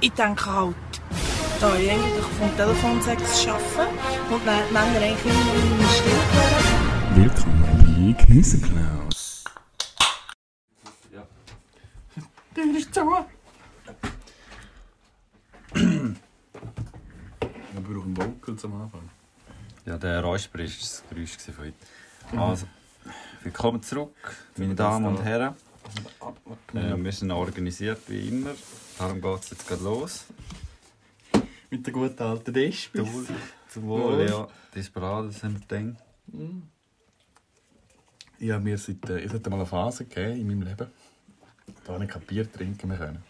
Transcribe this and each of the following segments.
ich denke halt, da ich eigentlich vom Telefonsex arbeiten und die Männer eigentlich immer in meiner hören. Willkommen bei Käseklaus. Tür ist zu. Wir brauchen Vocals am Anfang. Ja, der Räusper war das Geräusch von heute. Also, willkommen zurück, meine Damen und Herren. Äh, wir sind organisiert wie immer. Darum geht es jetzt gerade los. Mit der guten alten Despis. Zum Wohl, ja. Desperados haben wir gedacht. Ja, mir seit, äh, es hat mal eine Phase gegeben in meinem Leben, da habe ich kein Bier trinken mehr können.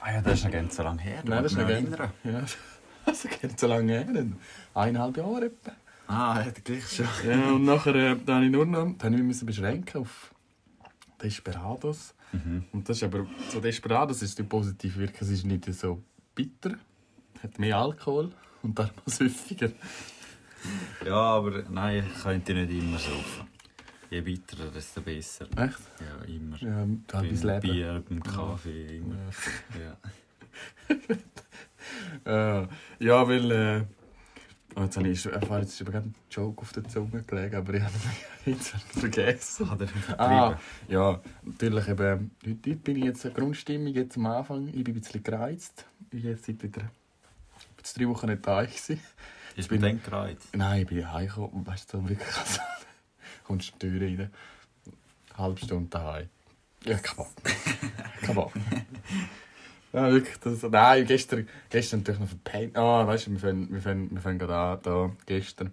Ah ja, das ist noch ganz so lange her. Nein, das ist noch gerne. erinnern. Ja, das ist gar nicht so lange her. Eineinhalb Jahre etwa. Ah, er gleich schon. Ja, und nachher äh, da habe ich nur noch, da habe ich mich beschränken auf Desperados. Mhm. Und das ist aber, so Desperados ist positiv wirken, es ist nicht so bitter, hat mehr Alkohol und darum süffiger. Ja, aber nein, ich könnte nicht immer saufen. Je bitterer, desto besser. Echt? Ja, immer. Ja, Beim Leben. Bier, beim Kaffee, immer. Ja. Äh, ja, weil. Äh, oh, jetzt habe ich, habe jetzt über einen Joke auf der Zunge gelegt, aber ich habe ihn jetzt vergessen. Hat er? Ah, ja, natürlich eben. Heute, heute bin ich jetzt Grundstimmung jetzt am Anfang. Ich bin ein bisschen gereizt. Ich bin jetzt seit wieder jetzt drei Wochen nicht da. Gewesen. Ist bin- mir dann gereizt? Nein, ich bin heimgekommen. und Weißt du, wirklich. Also, kommst du die Tür rein. Eine halbe Stunde daheim. Ja, kein Bock. kein. Ja, wirklich. Das, nein, gestern, gestern natürlich noch verpennt. Ah, weißt du, wir fangen, wir fangen, wir fangen gerade an. Da, gestern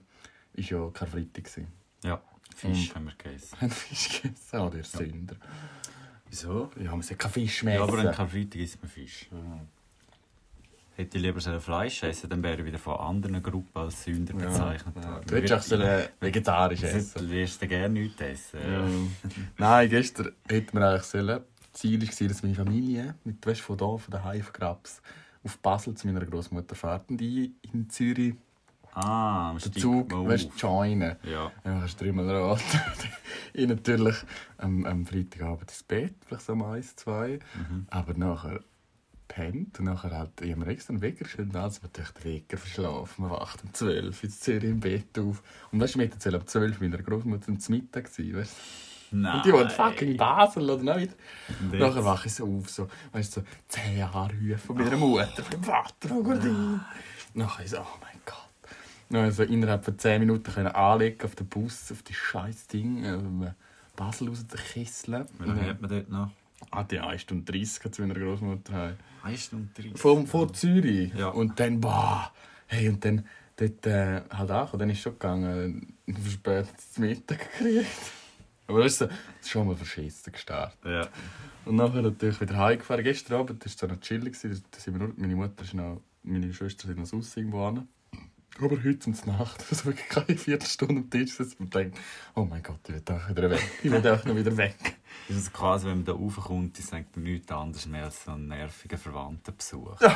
war ja Karfreitag. gewesen. Ja, Fisch Und- haben wir gegessen. Haben Fisch gegessen? Oh, der Sünder. Wieso? Ja, man sollte keinen Fisch mehr Ja, aber an essen. Karfreitag isst man Fisch. Hätte ich lieber Fleisch essen, dann wäre ich wieder von anderen Gruppen als Sünder Ja, bezeichnet ja. worden. Du hättest auch sollen vegetarisch essen Du wirst gerne nichts essen. Ja. Nein, gestern hätten wir eigentlich sollen. Das Ziel war, dass meine Familie mit, weißt, von hier, von daheim von Grabs, auf Basel zu meiner Großmutter fährt und ich in Zürich Ah, den Zug weißt, joinen. Ja. Ja, hast du dreimal rot. ich natürlich am, am Freitagabend ins Bett, vielleicht so um eins, zwei. Mhm. Aber nachher pennt und nachher halt, ich habe mir extra einen Wecker gestellt, also man den Wecker verschlafen. Man wacht um 12 in Zürich im Bett auf. Und weißt du, wir hätten 12 mit meiner Großmutter zum Mittag sein, weißt? Nein. Und die wohnt fucking in Basel, oder nicht? Und jetzt? Nachher wache ich so auf, so, weißt du, so 10 Jahre Hüfe von meiner Mutter, von meinem Vater, von Gordin. Nachher ich so, oh mein Gott. Dann so innerhalb von 10 Minuten können anlegen auf den Bus, auf die scheiß Ding, äh, Basel raus zu Kesseln. Wie lange hat man dort noch? Ah, die 1 Stunde 30 zu meiner Großmutter heim. 1 Stunde 30. Vor, vor Zürich. Ja. Und dann, boah, hey, und dann dort äh, halt auch, dann ist schon gegangen, verspätet zum Mittag gekriegt. Aber das ist, so, das ist schon mal verschissen gestartet. Ja. Und nachher natürlich wieder heimgefahren. Gestern Abend war es so noch chillig. Da sind wir nur, meine Mutter ist noch, meine Schwester sind noch sonst irgendwo hin. Aber heute und Nacht, also wirklich keine Viertelstunde am Tisch sitzen und denkt, oh mein Gott, ich will doch wieder weg. Ich will doch noch wieder weg. Das ist quasi, wenn man da raufkommt, ist eigentlich nichts anderes mehr als so ein nerviger Verwandtenbesuch.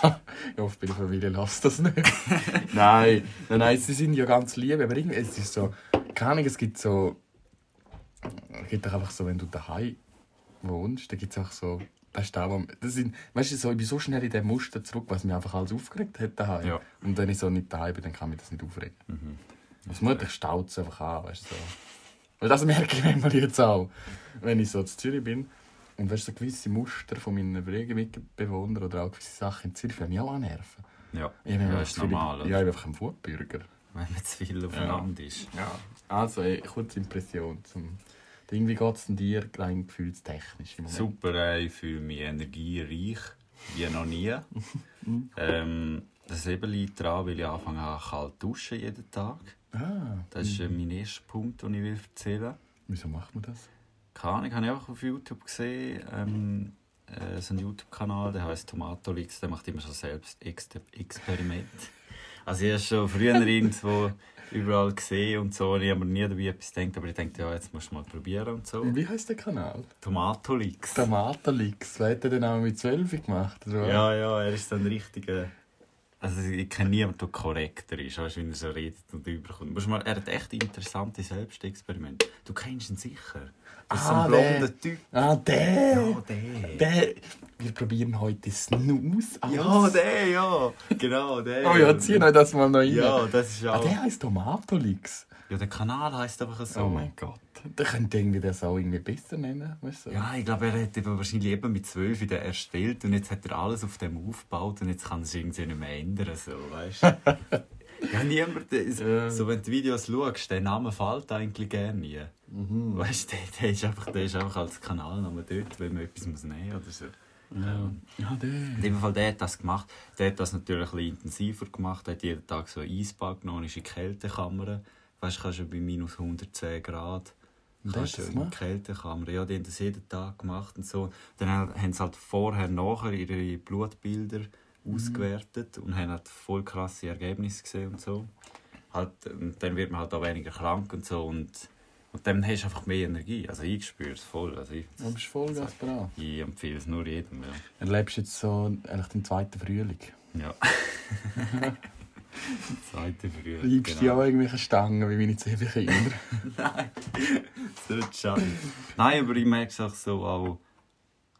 Ich hoffe, bei der Familie lasst das nicht. nein, nein, nein, sie sind ja ganz lieb, aber irgendwie, es ist so, keine Ahnung, es gibt so, es gibt doch einfach so, wenn du daheim wohnst, dann gibt es auch so, weißt du, auch, das sind, weißt du, so, ich bin so schnell in dem Muster zurück, was mich einfach alles aufgeregt hat daheim. Ja. Und wenn ich so nicht daheim bin, dann kann mich das nicht aufregen. Mhm. Das Mutter staut es einfach an, weißt du, so. Weil das merke ich manchmal jetzt auch, wenn ich so in Zürich bin. Und weißt du, so gewisse Muster von meinen Mitbewohnern oder auch gewisse Sachen in Zürich, die mich auch annerven. Ja, Ich bin ja einfach ist zu normal. Ja, ich bin einfach ein Wutbürger. Wenn man zu viel aufeinander ist. Ja. Also, ey, kurze Impression zum... Irgendwie geht es dir rein gefühlstechnisch im Moment. Super, äh, ich fühle mich energiereich, wie noch nie. ähm, das eben liegt daran, weil ich anfange an kalt duschen jeden Tag. Ah, Das ist äh, mein erster Punkt, den ich will erzählen will. wieso macht man das? Keine Ahnung, habe ich einfach auf YouTube gesehen. Ähm, äh, so einen YouTube-Kanal, der heißt Tomatolix, der macht immer so selbst Experiment. Also ich habe schon früher irgendwo überall gesehen und so, und ich habe mir nie dabei etwas gedacht, aber ich dachte, ja, jetzt musst du mal probieren und so. Und wie heißt der Kanal? Tomatolix. Tomatenlix. Wer hat er den auch mit 12 gemacht? Oder? Ja, ja, er ist dann richtig. Also ich kenne niemanden, der korrekter ist, weißt, wenn er so redet und überkommt. Musst mal, er hat echt interessante Selbstexperimente. Du kennst ihn sicher. Das ist so Ah, ein der. blonder Typ. Ah, der! Ja, der. Der! Wir probieren heute Snooze aus. Ja, der, ja. Genau, der. Oh ja, zieh euch das mal noch rein. Ja, das ist Ah, auch... der heisst Tomatolix. Ja, der Kanal heisst einfach so. Oh mein Gott. Der könnte irgendwie das auch irgendwie besser nennen. Weißt du? Ja, ich glaube, er hat eben wahrscheinlich eben mit 12 in der ersten Welt und jetzt hat er alles auf dem aufgebaut und jetzt kann es irgendwie nicht mehr ändern, so, weißt du? ja, niemand, Ja. so wenn du Videos schaust, der Name fällt eigentlich gerne nie. Weißt du, der, der, ist einfach, der ist einfach als Kanalname dort, wenn man etwas muss nehmen oder so. Ja, ja der. In dem Fall, der hat das gemacht. Der hat das natürlich ein bisschen intensiver gemacht. Er hat jeden Tag so Eisbad genommen, ist in die Kältekammer. Weißt du, kannst du bei minus 110 Grad kannst du in die? Kältekammer. Ja, die haben das jeden Tag gemacht und so. Dann haben sie halt vorher, nachher ihre Blutbilder Mhm. ausgewertet und haben halt voll krasse Ergebnisse gesehen und so. Halt, und dann wird man halt auch weniger krank und so. Und, und dann hast du einfach mehr Energie. Also ich spüre es voll. Also ich, Du bist voll Gas dran. ich empfehle es nur jedem. Ja. Erlebst jetzt so eigentlich den zweiten Frühling. Ja. Zweite Frühling. Liebst du ja auch irgendwelche Stangen wie meine Kinder? Nein, so schade. Nein, aber ich merke es auch so, auch,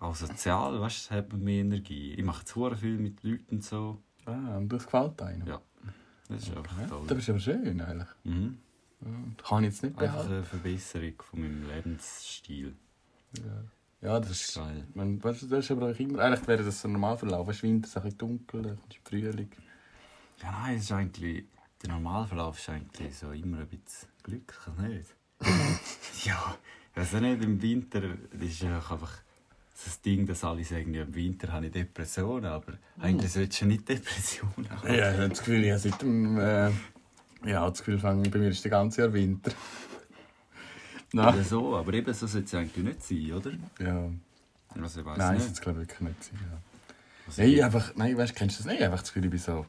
auch sozial, weißt du, hat man mehr Energie. Ich mache zu viel mit Leuten und so. ah, und das gefällt einem? Ja, das ist einfach Das toll. ist aber schön eigentlich. Mhm. Ja, das kann ich jetzt nicht Einfach behalten. eine Verbesserung von meinem Lebensstil. Ja, das ist... Geil. Man, weißt du, das ist aber auch immer... Eigentlich wäre das so normal verlaufen. Weißt du, Winter ist ein bisschen dunkel, dann kommt Frühling. Ja, nein, es ist eigentlich, der Normalverlauf ist eigentlich so immer ein bisschen glücklich, nicht? ja, auch nicht, im Winter ist ja auch einfach das Ding, dass alle sagen, ja, im Winter habe ich Depressionen, aber eigentlich solltest du nicht Depressionen haben. Ja, ich habe das Gefühl, ich seit dem... Äh, ja, das Gefühl, bei mir ist der ganze Jahr Winter. Oder so, aber eben so sollte es eigentlich nicht sein, oder? Ja. Also ich Nein, das nicht. jetzt glaube ich wirklich nicht sein. Ja. Also, Nein, einfach, nein, weißt, kennst du das nicht? Einfach das Gefühl, ich bin so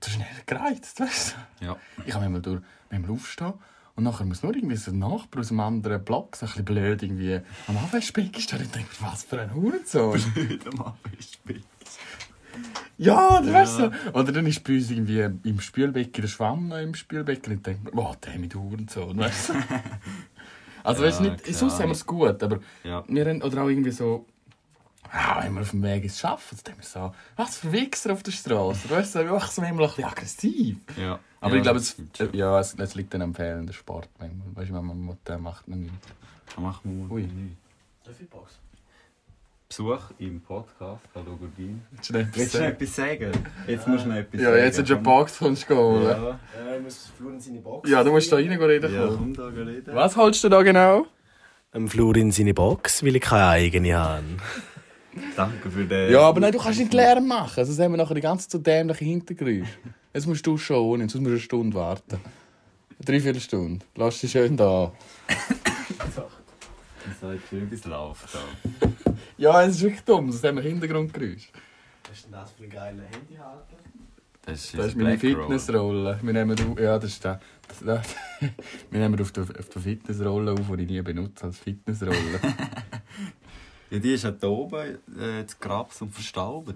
zu schnell gereizt, weißt du? ja. Ich kann manchmal, durch, manchmal aufstehen und nachher muss nur irgendwie so ein Nachbar aus einem anderen Block so ein bisschen blöd irgendwie am Abwaschbecken stehen und denke, was für ein Hurensohn. Wieder mal spät. ja, das weißt Ja. du. so. Oder dann ist bei uns irgendwie im Spülbecken der Schwamm noch im Spülbecken und ich denke, boah, der mit Hurensohn, weißt du? Also, Ja, weißt du, nicht, klar. sonst haben wir es gut, aber Ja. wir haben, oder auch irgendwie so, ah, wenn wir auf dem Weg ins Schaffen, dann denken wir so, was für Wichser auf der Straße. Weißt du, einfach so manchmal ein bisschen aggressiv. ja. Aber ja, ich glaube, das es, schon. ja, es, es liegt dann am fehlenden Sport manchmal. Weißt du, wenn man dann macht man nicht. Dann machen wir mal Ui. Menü. Darf ich Box? Besuch im Podcast, hallo Gordin. Willst du noch etwas du sagen? etwas sagen? Jetzt musst du noch etwas Ja, sagen. jetzt hast du eine Box kommst du holen. Ja. Ja, Ja, ich muss Florin seine Box. ja, du musst da rein reden. ja kommen. komm da reden. Was holst du da genau? Dem Florin seine Box, weil ich keine eigene habe. Danke für den... Ja, aber nein, du kannst nicht Lärm machen. Sonst haben wir nachher die ganze Zeit so dämliche Hintergeräusche. Jetzt musst du schon, sonst musst du eine Stunde warten. Eine Dreiviertelstunde. Lass dich schön da. Ich sage schön, bis läuft da. Ja, es ist wirklich dumm, sonst haben wir Hintergrundgeräusche. Was ist denn das für ein geiler Handyhalter? Das ist, Das ist meine Fitnessrolle. Wir nehmen, du- ja, das ist der. Das, das, wir nehmen auf der, auf der Fitnessrolle auf, die ich nie benutze als Fitnessrolle. Ja, die ist ja da oben äh, zu Grabs und verstaubt.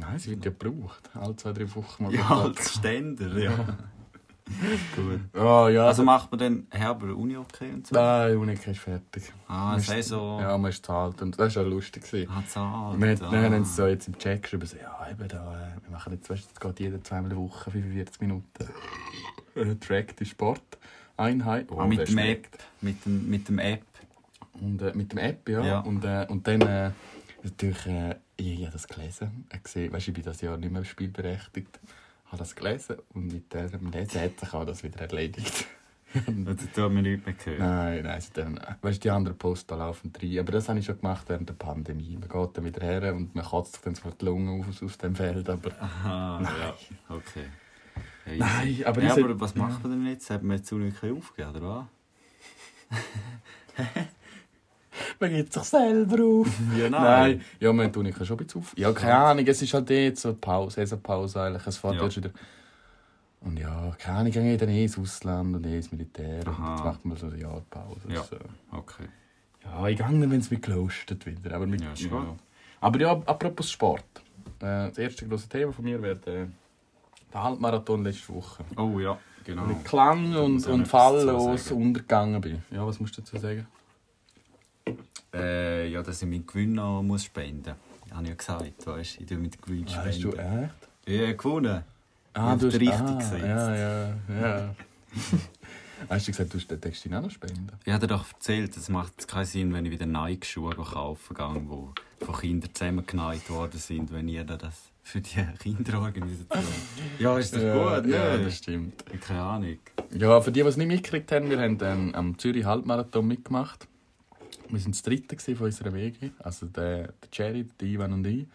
Nein, sie wird ja gebraucht. Alle zwei, drei Wochen mal. Ja, als Ständer, ja. Gut. Ah, ja. Also macht man dann Herber Uni okay und so? Nein, Unica ist fertig. Ah, Man ist so... Ja, man ist zu alt. Und das war schon lustig. Ah, zahlt. Wir, ah. haben uns so jetzt im Chat geschrieben, so, ja, eben da, äh, wir machen jetzt, weißt, es geht jede zweimal die Woche 45 Minuten. Eine trackte Sporteinheit. Oh, Ah, mit dem. App. Mit dem, mit dem App. Und, äh, mit dem App, ja. Ja. Und, äh, und dann äh, natürlich, äh, ich, ich habe das gelesen. Ich, gesehen, weißt, ich bin das Jahr nicht mehr spielberechtigt. Ich habe das gelesen und mit diesem Lesen hat sich auch das wieder erledigt. Also tut mir nichts mehr gehört. nein, nein, also dann, weißt, die anderen Posts da laufen rein. Aber das habe ich schon gemacht während der Pandemie. Man geht dann wieder her und man kotzt sich dann sofort die Lungen auf aus dem Feld. Aber Aha, Nein. ja. Okay. Ja, Nein, aber ja, aber was macht man denn jetzt? Hat man jetzt Uni nicht aufgegeben, oder was? man gibt sich selber auf. Ja, Nein, ja, man tue ich schon ein bisschen auf. Ja, keine Ahnung, es ist halt jetzt so eine Pause, Saisonpause eigentlich. Es fährt Ja. erst wieder. Und ja, keine Ahnung, ich gehe dann eh ins Ausland und eh ins Militär. Und Aha. jetzt macht man so eine Jahrpause. Ja. So. Okay. ja, ich gehe dann, wenn es mich gelostet wieder. Aber, mit, Ja, gut. aber ja, apropos Sport. Äh, das erste große Thema von mir wird äh, der Halbmarathon letzte Woche. Oh ja, genau. Mit Klang und, und falllos untergegangen bin. Ja, was musst du dazu sagen? Äh, ja, dass ich meinen Gewinn noch muss spenden muss. Habe ich ja gesagt, weißt du, ich tue mit dem Gewinn spenden. Hast du echt? Ja, gewonnen. Ah, du hast richtig ah, gesetzt. Ja, ja, ja. hast du gesagt, du hast den Text auch noch spenden? Ich habe dir doch erzählt, es macht keinen Sinn, wenn ich wieder Nike-Schuhe kaufen gehe, die von Kindern zusammengenäht worden sind, wenn ihr das für die Kinderorganisation... ja, ist doch gut, ne? Ja, das stimmt. Keine Ahnung. Ja, für die, die es nicht mitgekriegt haben, wir haben ähm, am Zürich Halbmarathon mitgemacht. Wir waren das dritte von unserer Wege, also der, der Jerry, der Ivan und ich.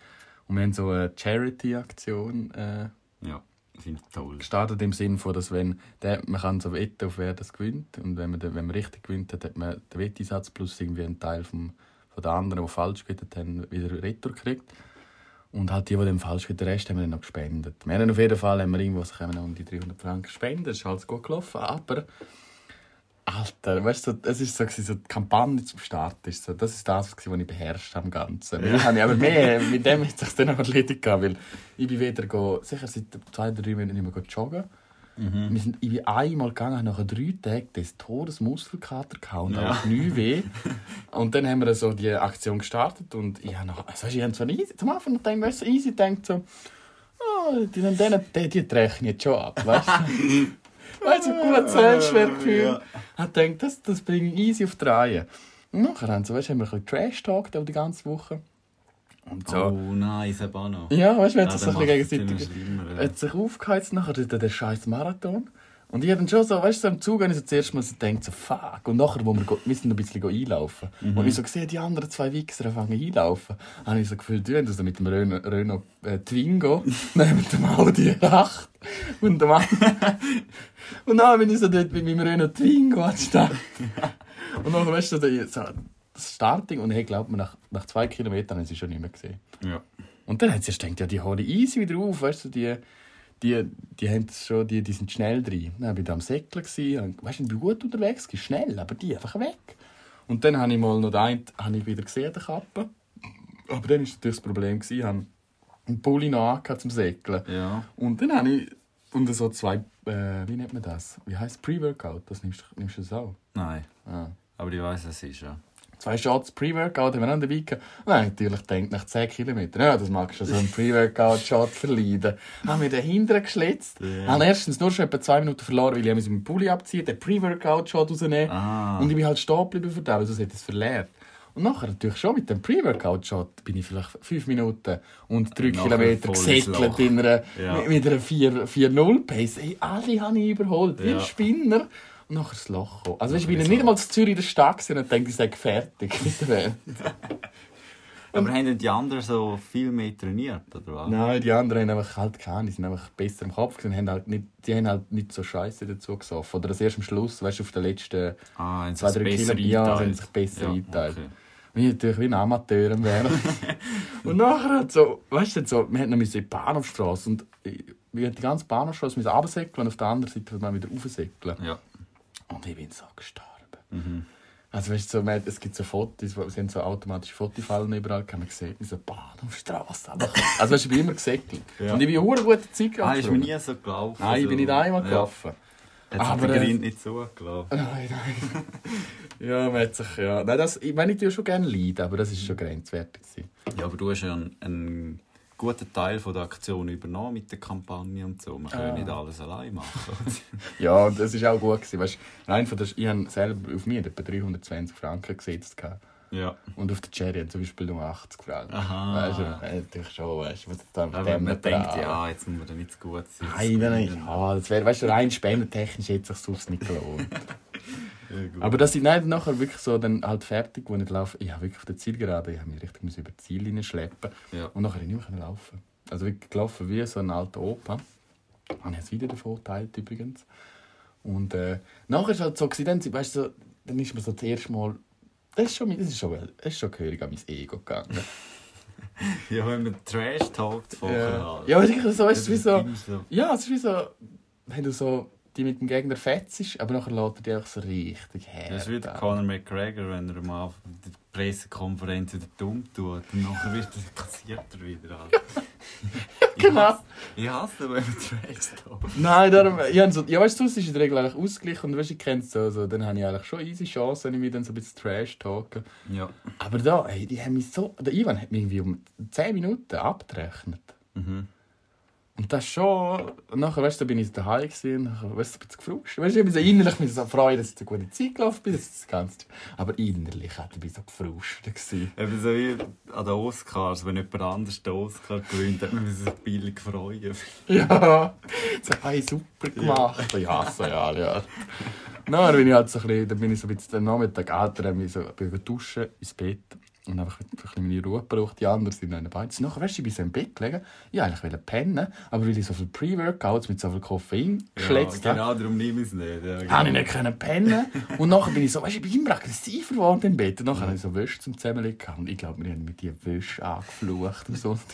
Und wir haben so eine Charity-Aktion äh, Ja, finde ich toll. gestartet im Sinne von, dass wenn der, man kann so wetten, auf wer das gewinnt und wenn man, den- wenn man richtig gewinnt hat, hat man den Wetteinsatz plus irgendwie einen Teil vom, von den anderen, die falsch gewettet haben, wieder retour gekriegt. Und halt die, die dann falsch gewettet haben, den Rest haben wir dann noch gespendet. Wir haben auf jeden Fall haben wir irgendwas noch um die 300 Franken gespendet, das ist alles gut gelaufen, aber Alter, weißt du, es ist so, so die Kampagne zum Start ist so, das ist das, was ich beherrscht am Ganzen. Ja. Ich habe aber mehr, mit dem hat sich dann noch erledigt gehabt, weil ich bin wieder go, sicher seit zwei, drei Minuten nicht mehr joggen. Wir sind, ich bin einmal gegangen, nach drei Tagen des Todes Muskelkater gehabt und Ja. auch nie weh. Und dann haben wir so die Aktion gestartet und ich habe noch, also weißt, du, ich habe zwar easy, zum Anfang noch gedacht, easy denkt so, oh, die, die, die, die rechnen jetzt schon ab, weißt du. weißt du, gut Selbstwertgefühl. Ja. Ich gedacht, das, das bringe ich easy auf die Reihe. Und nachher haben, so, weißt, haben wir ein bisschen Trash-Talk die ganze Woche. Und so. Oh nein, Sabano. Ja, weißt du, man hat Ja, sich gegenseitig hat sich aufgeheizt nachher der, der scheiß Marathon. Und ich habe dann schon so, weißt du, so im Zug habe ich so zuerst mal so gedacht, so fuck. Und nachher, wo wir, wir sind ein bisschen einlaufen. Mhm. Und ich so gesehen, die anderen zwei Wichser fangen einlaufen. habe ich so gefühlt, wie wenn du so mit dem Renault, Renault äh, Twingo neben dem Audi 8 und dem Und dann bin ich so dort mit meinem Renault Twingo angestanden. Und dann, weißt du, so, das Starting und ich glaube, nach, nach zwei Kilometern haben sie schon nicht mehr gesehen. Ja. Und dann hat sie erst gedacht, ja, die hole ich easy wieder auf, weißt du, die, die, die, haben schon, die, die sind schnell drin. Dann war ich da am Säckeln, gewesen, weißt du, ich bin gut unterwegs, gewesen, schnell, aber die einfach weg. Und dann habe ich mal noch den einen, habe ich wieder gesehen, den Kappe. Aber dann war natürlich das Problem, ich habe einen Pulli noch zum Säckeln. Ja. Und dann habe ich, und so zwei, äh, wie nennt man das? Wie heisst Pre-Workout? Das nimmst, du- nimmst du das auch? Nein. Ah. Aber ich weiß, es ist ja. Zwei Shots Pre-Workout haben wir dann dabei gehabt. Nein, natürlich denkt nach 10 Kilometern, ja, das magst du so einen Pre-Workout-Shot verleiden. Haben wir den hinten geschlitzt. Ja. Haben erstens nur schon etwa zwei Minuten verloren, weil ich meinen Pulli abziehen, den Pre-Workout-Shot rausnehmen. Ah. Und ich bin halt stehen geblieben für den, weil sonst hätte ich es verleert. Und nachher natürlich schon mit dem Pre-Workout-Shot bin ich vielleicht fünf Minuten und drei Kilometer Loch. in einer, Ja. mit, mit einer 4 4-0-Pace. Hey, alle habe ich überholt, Ja. Spinner. Und nachher das Loch gekommen. Also ich bin nicht einmal zu Zürich in der Stadt gewesen und denke, ich sage fertig mit der Welt. Aber haben die anderen so viel mehr trainiert, oder was? Nein, die anderen haben einfach halt keine, die sind einfach besser im Kopf gewesen, haben halt nicht, die haben halt nicht so Scheiße dazu gesoffen. Oder das erst am Schluss, weißt du, auf den letzten Ah, haben sie zwei, drei besser Kilometer, ja, eingeteilt? haben sich besser Ja, eingeteilt. okay. Und ich natürlich wie ein Amateur am und nachher hat so, weißt du, so, wir hatten noch in die Bahnhofstrasse und ich- wir haben die ganze Bahnhofstrasse müssen runtersäckeln und auf der anderen Seite mal wieder raufsäckeln. Ja. Und ich bin so gestorben. Mhm. Also weißt du, so, man, es gibt so Fotos, wo sie haben so automatische Fotofallen überall, kann man sehen, so Bahnhofstrasse. Also weißt du, ich bin immer gesäckelt. Ja. Und ich bin eine gute Zeit Ah, ist mir gelaufen. nie so gelaufen. Nein, ich bin nicht einmal ja. gelaufen. Hat Aber, der Grind nicht so gelaufen. Nein, nein. ja, man hat sich, ja. Nein, das, ich meine, ich tue schon gerne leiden, aber das war schon grenzwertig. Ja, aber du hast ja einen, einen guten Teil von der Aktion übernommen mit der Kampagne und so. Man kann Ah. nicht alles allein machen. Ja, und das war auch gut. Gewesen. Weißt, rein von der, ich habe selber auf mir etwa 320 Franken gesetzt. ja. Und auf der Cherry hat zum Beispiel nur 80 Franken. Aha. Weißt du, natürlich schon, weißt du, was Aber man denkt, dran- ja, jetzt muss man da nicht zu gut sein. Nein, nein, nein. Ja, das wäre, weißt du, rein spendentechnisch hätte sich sonst nicht gelohnt. Ja. Aber dass ich nicht nachher wirklich so dann halt fertig, wo ich laufe, ich habe wirklich auf der Zielgerade, ich habe mich richtig müssen über die Ziellinie schleppen Ja. und nachher ich nicht mehr laufen. Also wirklich gelaufen wie so ein alter Opa. Habe ich jetzt wieder davon geteilt übrigens. Und äh, nachher war es halt so, dann, weißt du, so, dann ist mir so das erste Mal, das ist schon, das ist schon, das ist schon gehörig an mein Ego gegangen. ja, wenn man Trash talkt vorher. ja, halt. ja aber sicher so, ist es wie so, immer so. ja, es ist wie so, wenn du so die mit dem Gegner fetzt, aber nachher lässt er dich einfach so richtig her. Das ist wie Conor McGregor, wenn er mal auf der Pressekonferenz wieder dumm tut. Und nachher wird er, kassiert er wieder. Halt. Genau. Ich hasse, wenn man Trash. Nein, darum, ich hab so, ja, weißt du, sonst ist in der Regel eigentlich ausgeglichen und weißt, ich kenn's so, so, dann habe ich eigentlich schon easy Chancen, wenn ich mich dann so ein bisschen Trash talken. Ja. Aber da, ey, die haben mich so, der Ivan hat mich irgendwie um 10 Minuten abgerechnet. Mhm. Und das schon, und nachher, weißt du, bin ich daheim gewesen, nachher, weißt du, ein bisschen gefruscht. Weißt du, ich bin so innerlich mich so freuen, dass ich eine gute Zeit gelaufen bin, das Ganze. Aber innerlich hat ich bin so gefrustet gewesen. Eben so wie an den Oscars, wenn jemand anders den Oscar gewinnt, hat man sich billig freuen. Ja, so, hey, super gemacht. Ja, ja so, ja, ja. Dann bin ich halt so ein bisschen, dann bin ich so ein bisschen am Nachmittag älter, dann bin ich so, bin ich duschen, ins Bett und einfach ein bisschen meine Ruhe gebraucht. Die anderen sind den Beinen. Nachher, weißt du, ich bin so im Bett gelegen, ich wollte eigentlich pennen, aber weil ich so viel Pre-Workouts mit so viel Koffein geschletzt habe, genau, darum nehme ich es nicht. Ja, genau. habe ich nicht können pennen. Und nachher bin ich so, weißt du, ich bin immer aggressiver geworden im Bett. Und nachher habe ich so Wäsche zum Zusammenlegen. Und ich glaube, wir haben mit die Wäsche angeflucht und so.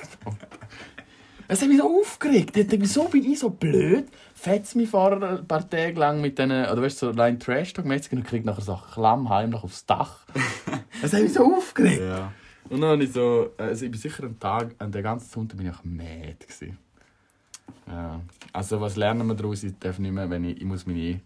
Es hat mich so aufgeregt. Ich dachte, wieso bin ich so blöd? Fetzt mich vor ein paar Tage lang mit diesen, oder weißt du, so rein Trash-Talk-mäßig und kriegt nachher so Klamm heimlich aufs Dach. Es hat mich so aufgeregt. Ja. Und dann habe ich so, also ich bin sicher einen Tag, an der ganzen Sonntag bin ich auch mad gewesen. Ja. Also was lernen wir daraus? Ich darf nicht mehr, wenn ich, ich muss meine,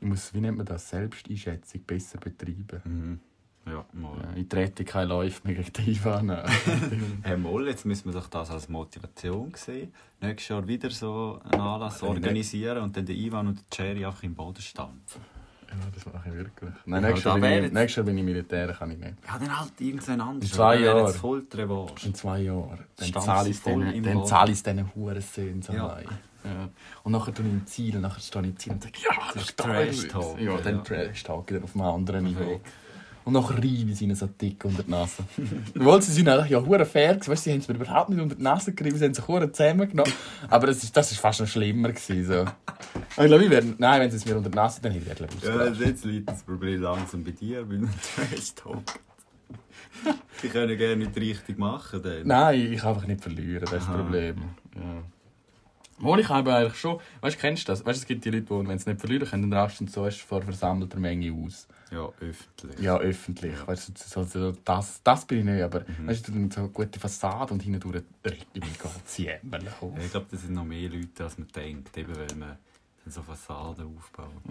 ich muss, wie nennt man das, Selbsteinschätzung besser betreiben. Mhm. Ja, mal. Ja, ich trete keine Läufe mehr gegen die Ivan. Hey, Moll, jetzt müssen wir doch das als Motivation sehen. Nächstes Jahr wieder so einen Anlass organisieren und dann den Ivan und den Jerry einfach im Boden stampfen. ja, das mache ich wirklich. Nein, Ja, nächstes, Jahr bin ich, jetzt- nächstes Jahr bin ich Militär, kann ich nicht. Ja, dann halt irgendwann anders. In zwei Jahren. voll. In zwei Jahren. Dann zahle ich es denen, dann zahle ich Hurensöhnen so Ja. allein. Ja. Und nachher tue ich im Ziel, nachher stehe ich im Ziel und sage, ja, Das ist da Trash Talk, Ja, dann ja. Trash Talk, dann auf einem anderen Niveau. Perfekt. Und ich sie ihnen so dick unter die Nase. Obwohl sie sind eigentlich ja hure fair gewesen, weißt, sie haben es mir überhaupt nicht unter die Nase gerieben, sie haben sich hure zusammengenommen. Aber das ist, das ist fast noch schlimmer gewesen, so. Und ich glaube, ich werde, nein, wenn sie es mir unter die Nase, dann hätte ich glaube ich Ja, jetzt liegt das Problem langsam bei dir, weil du Trash Talk. Die können gerne nicht richtig machen. Dann. Nein, ich kann einfach nicht verlieren, das ist das. Problem. Ja. Wohl, ich habe eigentlich schon, weißt du, kennst du das? Weißt du, es gibt die Leute, die, wenn sie nicht verlieren können, dann rastest du so erst vor versammelter Menge aus. Ja, öffentlich. Ja, öffentlich. Weißt du, so, so, das, das bin ich nicht, aber Mhm. weißt du, dann so eine gute Fassade und hinten durch auf. Ja, ich glaube, das sind noch mehr Leute, als man denkt, eben weil man so Fassaden aufbaut.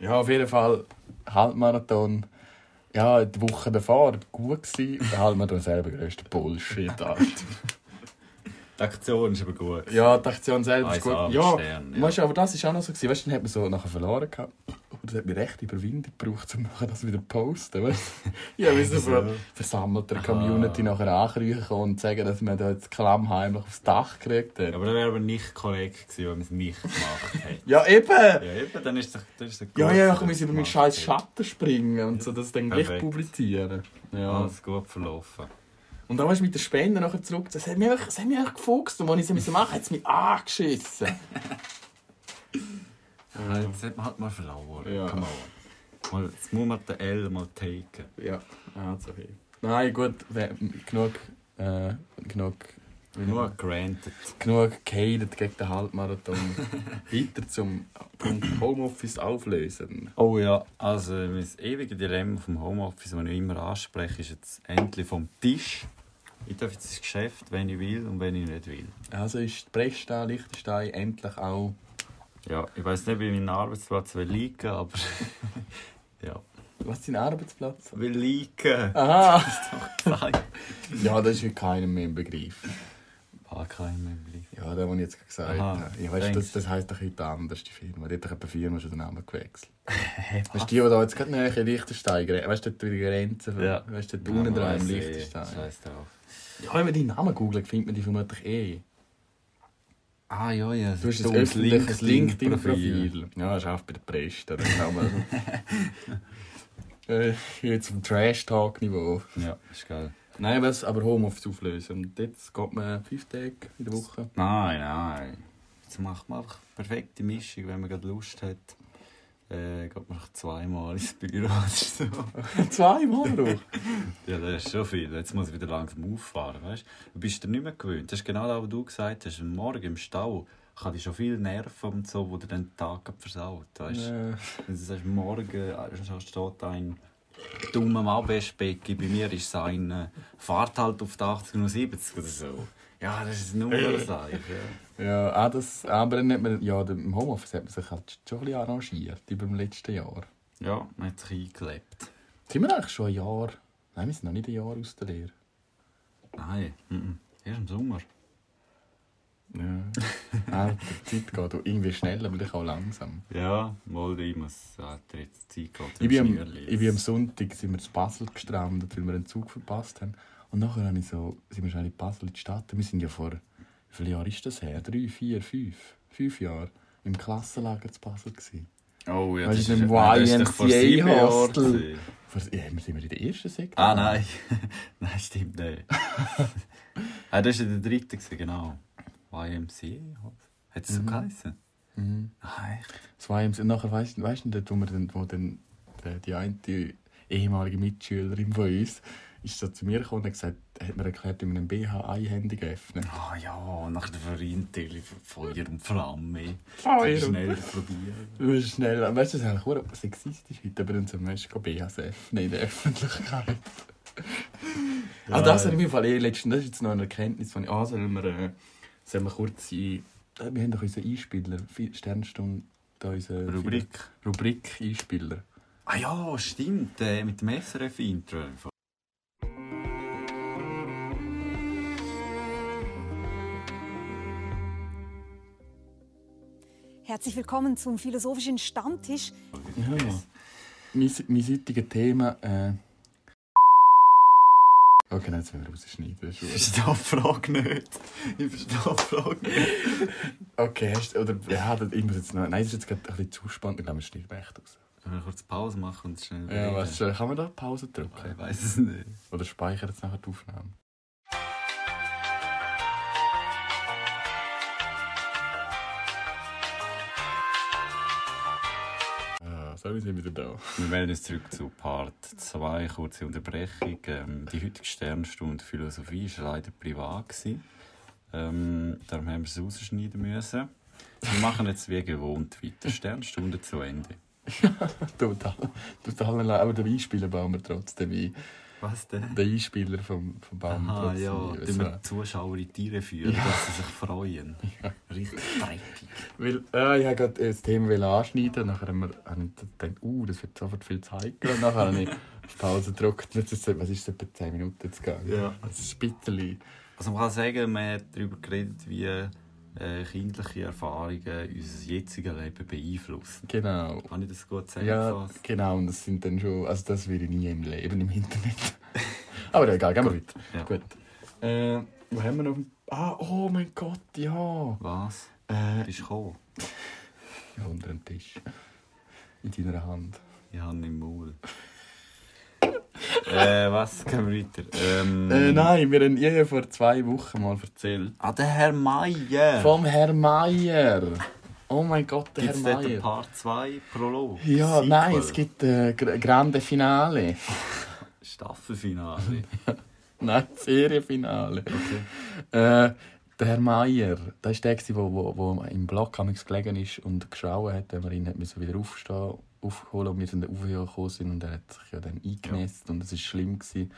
Ja, auf jeden Fall Halbmarathon. Ja, die Woche davor gut gewesen. Der Halbmarathon selber größter Bullshit. Alter. Die Aktion ist aber gut. ja, die Aktion selber ist Eins gut. Ja, Stern, ja. Weißt du, aber das ist auch noch so gewesen. Weißt du, dann hat man so nachher verloren gehabt. Und das hat mir recht Überwindung gebraucht, um nachher das wieder zu posten. Weißt? Ja, wie so von versammelter Community nachher ankriechen und sagen, dass man da jetzt klammheimlich aufs Dach gekriegt hat. Aber das wäre aber nicht korrekt gewesen, wenn man es nicht gemacht hätte. Ja, eben! Ja, eben, dann ist es dann ist Ja, gut, ja, dass ich muss über meinen scheiß. Schatten springen und so das dann gleich publizieren. Ja. Alles gut verlaufen. Und dann weißt du mit der Spende nachher zurück. Das hat mich einfach, das hat mich einfach gefuchst. Und als ich es machen hat es mich angeschissen. Ja, das hat man halt mal verloren. Ja. Come on. Mal, jetzt muss man den L mal taken. ja, also okay. Nein, gut, genug, äh, genug, Nur granted. genug gehatet gegen den Halbmarathon. Weiter zum Punkt Homeoffice auflösen. Oh ja, also mein ewiges Dilemma vom Homeoffice, das ich immer anspreche, ist jetzt endlich vom Tisch. Ich darf jetzt ins Geschäft, wenn ich will und wenn ich nicht will. Also ist die Bresstein, Liechtenstein endlich auch... Ja, ich weiß nicht, wie mein Arbeitsplatz will liegen, aber ja, Was ist dein Arbeitsplatz? will liegen. Aha! Nein. Ja, das ist heute keinem mehr im Begriff. Möglich. Ja, der, den ich jetzt gesagt Aha, habe. Ja, weißt, das, das heisst doch heute anders, die Firma. Die hat doch etwa Firma schon den Namen gewechselt. Weißt du, die, die da jetzt gerade näher in Liechtenstein, weißt du, dort die Grenze, von- Ja. weißt du, unten dran im eh, Liechtenstein. Scheiß drauf. Ja, wenn man deinen Namen googelt, findet man die vermutlich eh. Ah ja, ja. Du hast ein öffentliches LinkedIn-Profil. Ja, das ist auch bei der Presse. Man äh, jetzt vom Trash-Talk-Niveau. Ja, ist geil. Nein, was, aber Homeoffice auflösen. Und jetzt geht man fünf Tage in der Woche. Nein, nein. Jetzt macht man einfach eine perfekte Mischung, wenn man gerade Lust hat. Äh, geht man zweimal ins Büro so. Zweimal auch. Ja, das ist schon viel. Jetzt muss ich wieder langsam auffahren, weißt du? bist dir nicht mehr gewöhnt. Das ist genau das, was du gesagt hast. Am Morgen im Stau kann dich schon viel nerven und so, wo dir den Tag versaut, weißt? Äh, Wenn du sagst, morgen äh, steht ein dummer Abwäschbecken, bei mir ist es ein, äh, fahrt halt auf die 80 und 70 oder so. Ja, das ist nur live, ja. Ja, ah, das, aber nicht mehr, ja, im Homeoffice hat man sich halt schon ein bisschen arrangiert über dem letzten Jahr. Ja, man hat sich eingelebt. Sind wir eigentlich schon ein Jahr? Nein, wir sind noch nicht ein Jahr aus der Lehre. Nein, mhm. erst im Sommer. Ja. ah, die Zeit geht auch irgendwie schnell, aber ich auch langsam. Ja, mal ich muss jetzt Zeit gehabt. Ich bin, am, ich bin am Sonntag sind wir zu Basel gestrandet, weil wir einen Zug verpasst haben. Und nachher habe ich so, sind wir schon in Basel in die Stadt. Wir sind ja vor, wie viele Jahre ist das her? Drei, vier, fünf? Fünf Jahre im Klassenlager zu Basel. Gewesen. Oh ja, Weißt das ist im YMCA-Hostel. Ja, wir sind wir in der ersten Sekte. Ah nein, nein, stimmt nicht. ah, das war in der dritten, genau. YMCA? Hat es so geheißen? Mhm. Echt? Das und nachher, weißt du, weißt du, dort, wo, wir dann, wo dann die, die eine ehemalige Mitschülerin von uns ist so zu mir gekommen und hat, gesagt, hat mir erklärt, wie man einen BH einhändig öffnet. Ah ja, und nachher der Vereinteil Feuer und Flamme. Feuer Schnell probieren. Du schnell, weißt du, das ist eigentlich sexistisch heute, aber uns möchtest du BHs öffnen in der Öffentlichkeit. Ah, das habe ich mir Fall eh letztens, das ist jetzt noch eine Erkenntnis von, ah, sollen wir, äh, sollen wir kurz die, äh, wir haben doch unseren Einspieler, Sternstunde, da unsere Rubrik. Rubrik Einspieler. Ah ja, stimmt, äh, mit dem SRF-Intro. Herzlich willkommen zum philosophischen Stammtisch. Ja. Mein, mein heutiges Thema, äh... Okay, nein, jetzt müssen wir rausschneiden. Ich verstehe die Frage nicht. Ich verstehe die Frage nicht. Okay, hast, oder, ja, ich muss jetzt noch, nein, das ist jetzt gerade ein bisschen zu spannend, ich glaube, wir schneiden echt raus. Können wir kurz Pause machen und schnell Ja, was, äh, kann man da Pause Ich drücken? weiß es nicht. Oder speichern jetzt nachher die Aufnahme? So, wir sind wieder da. Wir melden uns zurück zu Part 2, kurze Unterbrechung. Ähm, die heutige Sternstunde Philosophie war leider privat. Gewesen. Ähm, darum haben wir es rausschneiden müssen. Wir machen jetzt wie gewohnt weiter. Sternstunde zu Ende. Total. Total. Aber den Einspieler bauen wir trotzdem ein. Was denn? Den Einspieler vom, vom Aha, trotzdem ja, damit wir die Zuschauer in die Tiere führen, dass sie sich freuen. Richtig dreckig. Weil, äh, ich wollte gerade das Thema anschneiden, nachher haben wir habe ich gedacht, uh, das wird sofort viel Zeit gehen. Nachher habe ich auf Pause gedrückt. Jetzt ist es, was ist es, etwa 10 Minuten jetzt gegangen? Ja. Das ist ein bisschen... Also man kann sagen, man hat darüber geredet, wie äh, kindliche Erfahrungen unser jetziges Leben beeinflussen. Genau. Kann ich das gut Ja, zusammengefasst? genau. Und das sind dann schon... Also das würde ich nie im Leben im Internet. Aber egal, gehen wir weiter. Ja. Gut. Äh, wo haben wir noch... Ah, oh mein Gott, ja. Was? Äh, Bist du gekommen? ja, unter dem Tisch. In deiner Hand. Ich habe ihn im Maul. Äh, was? Gehen wir weiter? Ähm, Äh, nein, wir haben ihr vor zwei Wochen mal erzählt. Ah, der Herr Meier! Vom Herr Meier. Oh mein Gott, der Gibt es Herr Meier. Part 2 Prolog? Ja, Sequel? nein, es gibt ein äh, Grande Finale. Staffelfinale. Nein, Serienfinale. Okay. Äh, der Herr Meier, das war der, der wo, wo, wo im Block gelegen ist und geschrauen hat, wenn wir ihn hat wieder aufstehen aufholen und wir sind dann aufgekommen sind und er hat sich ja dann eingenässt und es war schlimm. Gewesen.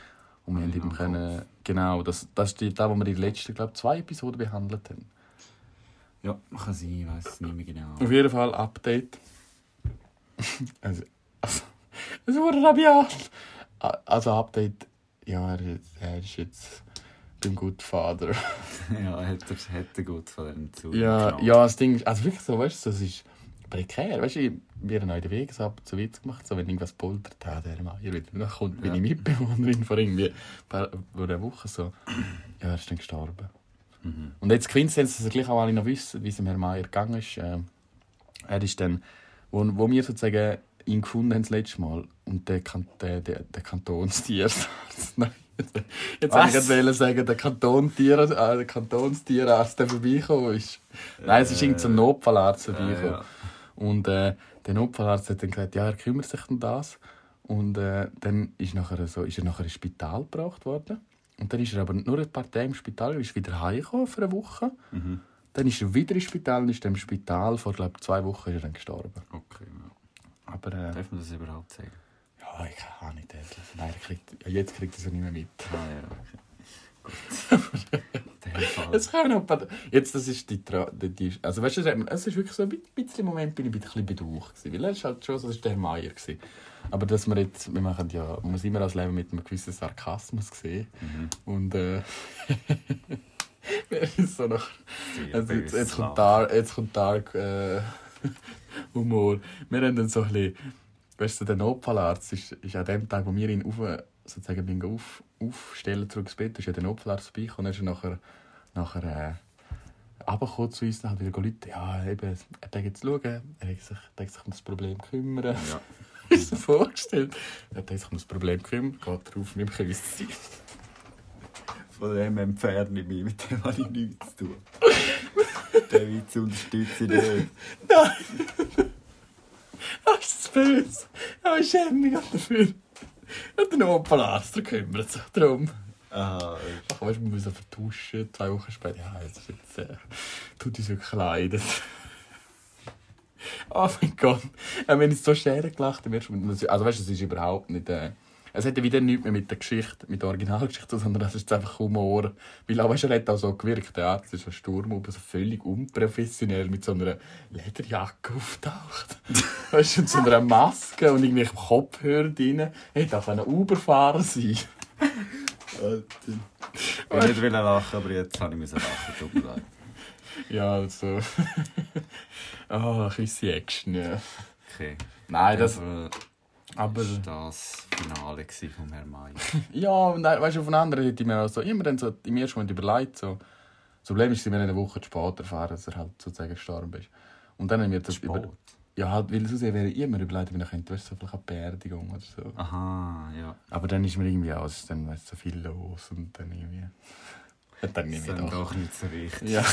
Und wir haben ja, ihm im können, genau, das, das ist die- da, wo wir in den letzten, glaube zwei Episoden behandelt haben. Ja, kann sein, ich weiß es nicht mehr genau. Auf jeden Fall Update. also, also, es wurde rabiat. Also Update, ja, er, er ist jetzt beim Good Father. ja, hat er, hat er gut von dem zu. ja, ja, das Ding ist, also wirklich so, weißt du, das ist prekär. Weißt du, wir haben heute Weg so ab zu Witz gemacht, so wenn irgendwas poltert, ah, der Meier wieder. Dann kommt Ja. meine Mitbewohnerin vor irgendwie paar, vor einer Woche so, ja, er ist dann gestorben. Mhm. Und jetzt Quintessenz, dass gleich auch alle noch wissen, wie es dem Herrn Meier gegangen ist. Äh, er ist dann, wo, wo wir sozusagen ihn gefunden haben das letzte Mal und der, kan der, der, der Kantonstierarzt, nein, jetzt, wollte ich gerade sagen, der, Kantontier, äh, der Kantonstierarzt, der vorbeigekommen ist. Nein, es ist irgendein so Notfallarzt vorbeigekommen. Äh, ja. Und äh, der Notfallarzt hat dann gesagt, ja, er kümmert sich um das. Und äh, dann ist, nachher so, ist er nachher ins Spital gebracht worden. Und dann ist er aber nur ein paar Tage im Spital, ist wieder heimgekommen für eine Woche. Mhm. Dann ist er wieder ins Spital und ist im Spital, vor glaub, zwei Wochen ist er dann gestorben. Okay, ja. Aber äh, Darf man das überhaupt sagen? Ja, ich kann nicht das. Nein, kriegt, jetzt kriegt er es nicht mehr mit. Ah ja, okay. Es kann noch, jetzt, das ist die, Tra- die, also weißt du, es ist wirklich so ein bisschen Moment, bin ich ein bisschen bedaucht gewesen, weil er ist halt schon so, das ist der Meier gewesen. Aber dass wir jetzt, wir machen ja, man muss immer das Leben mit einem gewissen Sarkasmus sehen und äh, ist so noch, also jetzt, jetzt kommt. Dark, jetzt kommt Dark äh, Humor. Wir haben dann so ein bisschen, weißt du, der Notfallarzt ist, ist an dem Tag, wo wir ihn auf, sozusagen bin auf, aufstellen zurück ins Bett, ist ja der Notfallarzt vorbeigekommen, ist er nachher, nachher äh, runtergekommen zu uns und hat wieder Leute, ja, eben, er denkt jetzt schauen, er hat sich, er hat sich um das Problem kümmern. Ja. ist vorgestellt. Er hat sich um das Problem gekümmert, geht drauf, nimmt ein bisschen Zeit. Von dem entferne ich mich, mit dem habe ich nichts zu tun. Den Witz unterstütze ich nicht. Ah, böse? Aber ich schäme mich auch dafür. Und der Notfallarzt der kümmert sich darum. Aha, Ach, weißt du, wir müssen vertuschen. Zwei Wochen später, ja, jetzt jetzt, äh, tut uns wirklich leid. oh mein Gott. Äh, haben uns so scheren gelacht. Moment. Also weißt du, es ist überhaupt nicht... Äh, es hätte wieder nichts mehr mit der Geschichte, mit der Originalgeschichte, sondern es ist jetzt einfach Humor. Weil auch, weißt er hat auch so gewirkt, der Arzt ist ein Sturm, aber so völlig unprofessionell mit so einer Lederjacke auftaucht. weißt du, und so einer Maske und irgendwie Kopfhörer drin. Er hätte auch ein Uber-Fahrer sein Ich wollte nicht lachen, aber jetzt habe ich müssen lachen. Tut mir leid. Ja, also. Ah, ein bisschen Action, ja. Okay. Nein, das. Aber Aber. das war das Finale vom Herrn May. Ja, und dann, weißt du, einen anderen hätte ich mir auch so, immer dann so im ersten Moment überlegt, so. Das Problem ist, wir haben eine Woche später erfahren, dass er halt sozusagen gestorben ist. Und dann haben wir das über. Spät. Ja, halt, weil sonst wäre ich immer überlegt, wenn ich könnte, weißt du, so vielleicht eine Beerdigung oder so. Aha, ja. Aber dann ist mir irgendwie ist dann weißt, so viel los und dann irgendwie. Dann ist dann doch. doch nicht so wichtig. Ja.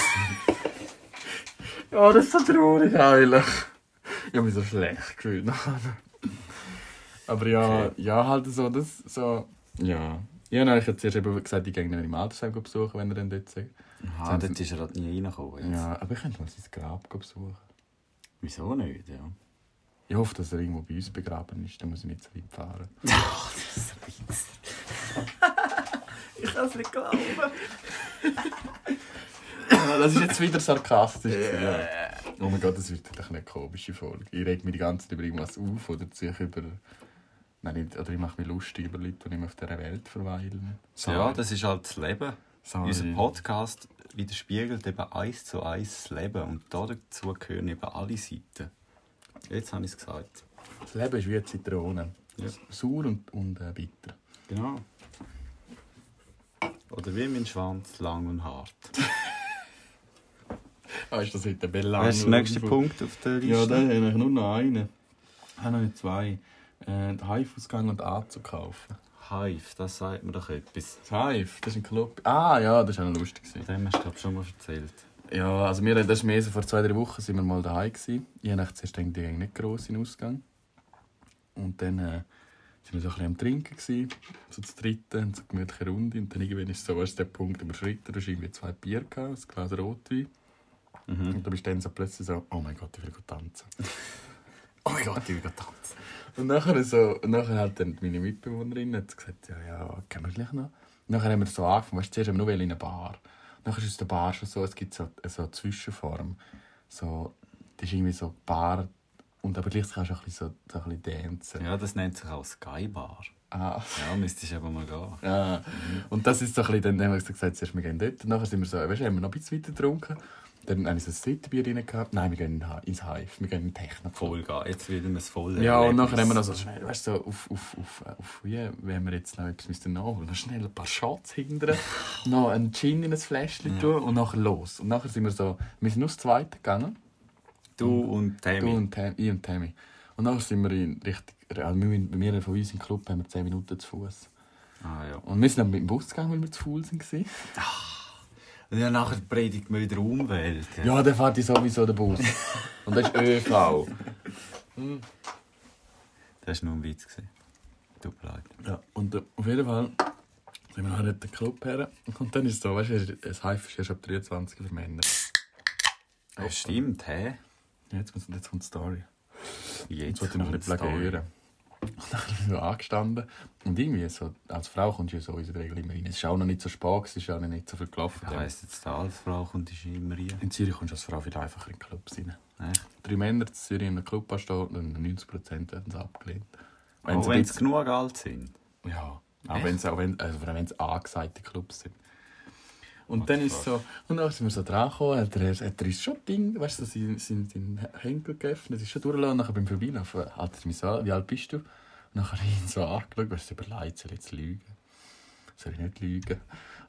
ja, das ist so traurig eigentlich. Ich habe mich so schlecht gefühlt nachher. Aber ja, Okay. ja, halt so, das so, ja. Ich habe eigentlich jetzt zuerst eben gesagt, ich gehe ihn im Altersheim besuchen, wenn er dann dort sagt. Aha, dort ist er halt nie reingekommen. jetzt. Ja, aber ich könnte mal sein Grab besuchen. Wieso nicht, ja. Ich hoffe, dass er irgendwo bei uns begraben ist, dann muss ich nicht so weit fahren. ich kann es nicht glauben. das ist jetzt wieder sarkastisch. Ja. Oh mein Gott, das wird doch eine komische Folge. Ich reg mich die ganze Zeit über irgendwas auf oder ziehe ich über. Nein, oder ich mache mich lustig über Leute, die nicht mehr auf dieser Welt verweilen. Ja, das ist halt das Leben. Sorry. Unser Podcast widerspiegelt eben eins zu eins das Leben und dazu gehören eben alle Seiten. Jetzt habe ich es gesagt. Das Leben ist wie eine Zitrone. Ja. Sauer und, und äh, bitter. Genau. Oder wie mein Schwanz, lang und hart. Ah, ist das heute ein Belang? Was ist der nächste Punkt auf der Liste? Ja, da habe ich nur noch einen. Ich habe noch nicht zwei. Äh, den Hive-Ausgang und Anzug kaufen. Hive, das sagt mir doch etwas. Das Hive, das ist ein Club. Ah ja, das war auch noch lustig. dem hast du glaub, schon mal erzählt. Ja, also wir, das ist mehr so vor zwei, drei Wochen sind wir mal daheim gewesen. Ich habe zuerst gedacht, die gehen nicht gross in den Ausgang. Und dann äh, sind wir so ein bisschen am Trinken gewesen, so zu dritten, und so eine gemütliche Runde. Und dann irgendwann ist so, weißt, der Punkt überschritten, du hast irgendwie zwei Bier gehabt, ein Glas Rotwein. Und du bist dann so plötzlich so, oh mein Gott, ich will tanzen. oh mein Gott, ich will tanzen. Und nachher, so, und nachher hat dann meine Mitbewohnerin hat gesagt, ja, ja, können wir gleich noch. Und nachher haben wir so angefangen, weißt, zuerst haben wir nur in eine Bar. Nachher ist aus der Bar schon so, es gibt so, so eine Zwischenform. So, das ist irgendwie so Bar, und aber gleichzeitig kannst du auch ein bisschen, so, so ein bisschen dancen. Ja, das nennt sich auch Skybar. Ah. Ja, müsstest du aber mal gehen. Ja. Und das ist so ein bisschen, dann haben wir gesagt, zuerst wir gehen dort. Und nachher sind wir so, weißt du, haben wir noch ein bisschen weiter getrunken. Dann habe ich so ein Sittenbier rein gehabt. Nein, wir gehen ins Hive, wir gehen in Techno. Voll gehen. Jetzt wieder ein volles Ja, und nachher haben wir noch so schnell, weißt du, so auf, auf, auf, auf wie, wenn wir jetzt noch etwas nachholen, noch schnell ein paar Shots hindern, noch einen Gin in ein Fläschchen tun und nachher los. Und nachher sind wir so, wir sind nur das Zweite gegangen. Du und Tammy. Du und Tam, ich und Tammy. Und nachher sind wir in richtig, also wir, wir von uns im Club haben wir 10 Minuten zu Fuß. Ah, ja. Und wir sind dann mit dem Bus gegangen, weil wir zu faul waren. Und ja, nachher predigt man wieder Umwelt. Ja, dann fährt ich sowieso der Bus. Und das ist ÖV. Das war nur ein Witz. Tut mir leid. Ja, und äh, auf jeden Fall sind wir nachher in den Club her. Und dann ist es so, weißt du, es Hive ist erst ab 23 für Männer. Das stimmt, hä? Ja, Jetzt, jetzt kommt die Story. Jetzt Jetzt wollte ich noch ein bisschen plagieren. Und dann bin ich so angestanden. Und irgendwie, so, als Frau kommst du ja so in der Regel immer rein. Es ist auch noch nicht so spät, es ist auch noch nicht so viel gelaufen. Das heisst jetzt, da als Frau kommt ich immer rein. In Zürich kommst du als Frau viel einfacher in den Clubs rein. Echt? Drei Männer in Zürich in einem Club anstehen und 90% werden sie abgelehnt. Wenn ein sie genug alt sind. Ja, auch wenn es auch wenn, also wenn es angesagte Clubs sind. Und What dann ist so, und dann sind wir so dran gekommen, hat er, hat er uns schon Ding, weißt du, so sein, sein, sein Henkel geöffnet, ist schon durchgelaufen, und nachher beim Vorbeilaufen hat er mich so, wie alt bist du? Und dann habe ich ihn so angeschaut, weißt du, überlegt, soll ich jetzt lügen? Soll ich nicht lügen?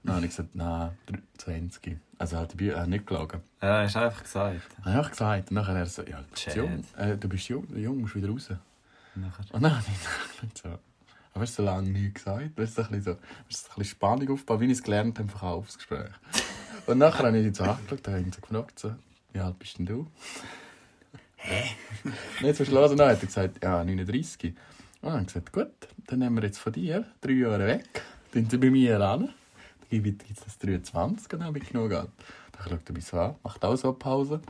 Und dann habe ich gesagt, nein, 20. Also halt, ich habe nicht gelogen. Ja, hast du einfach gesagt. Dann habe ich gesagt, und nachher hat er so, ja, du bist Chad. jung, äh, du bist jung, jung, musst wieder raus. Nachher. Und dann habe ich so, aber hast du so lange nichts gesagt? Du, so ein bisschen, so, hast du ein bisschen Spannung aufgebaut, wie ich es gelernt habe, im Verkaufsgespräch. Und nachher habe ich ihn so angeschaut, da habe ihn so gefragt, so, wie alt bist denn du? Hä? Und jetzt verschlossen, dann hat er gesagt, ja, 39. Und dann habe ich gesagt, gut, dann nehmen wir jetzt von dir drei Jahre weg, dann sind sie bei mir ran, dann gebe ich dir jetzt das 23 und dann habe ich genug Geld. Dann schaut er mich so an, macht auch so eine Pause.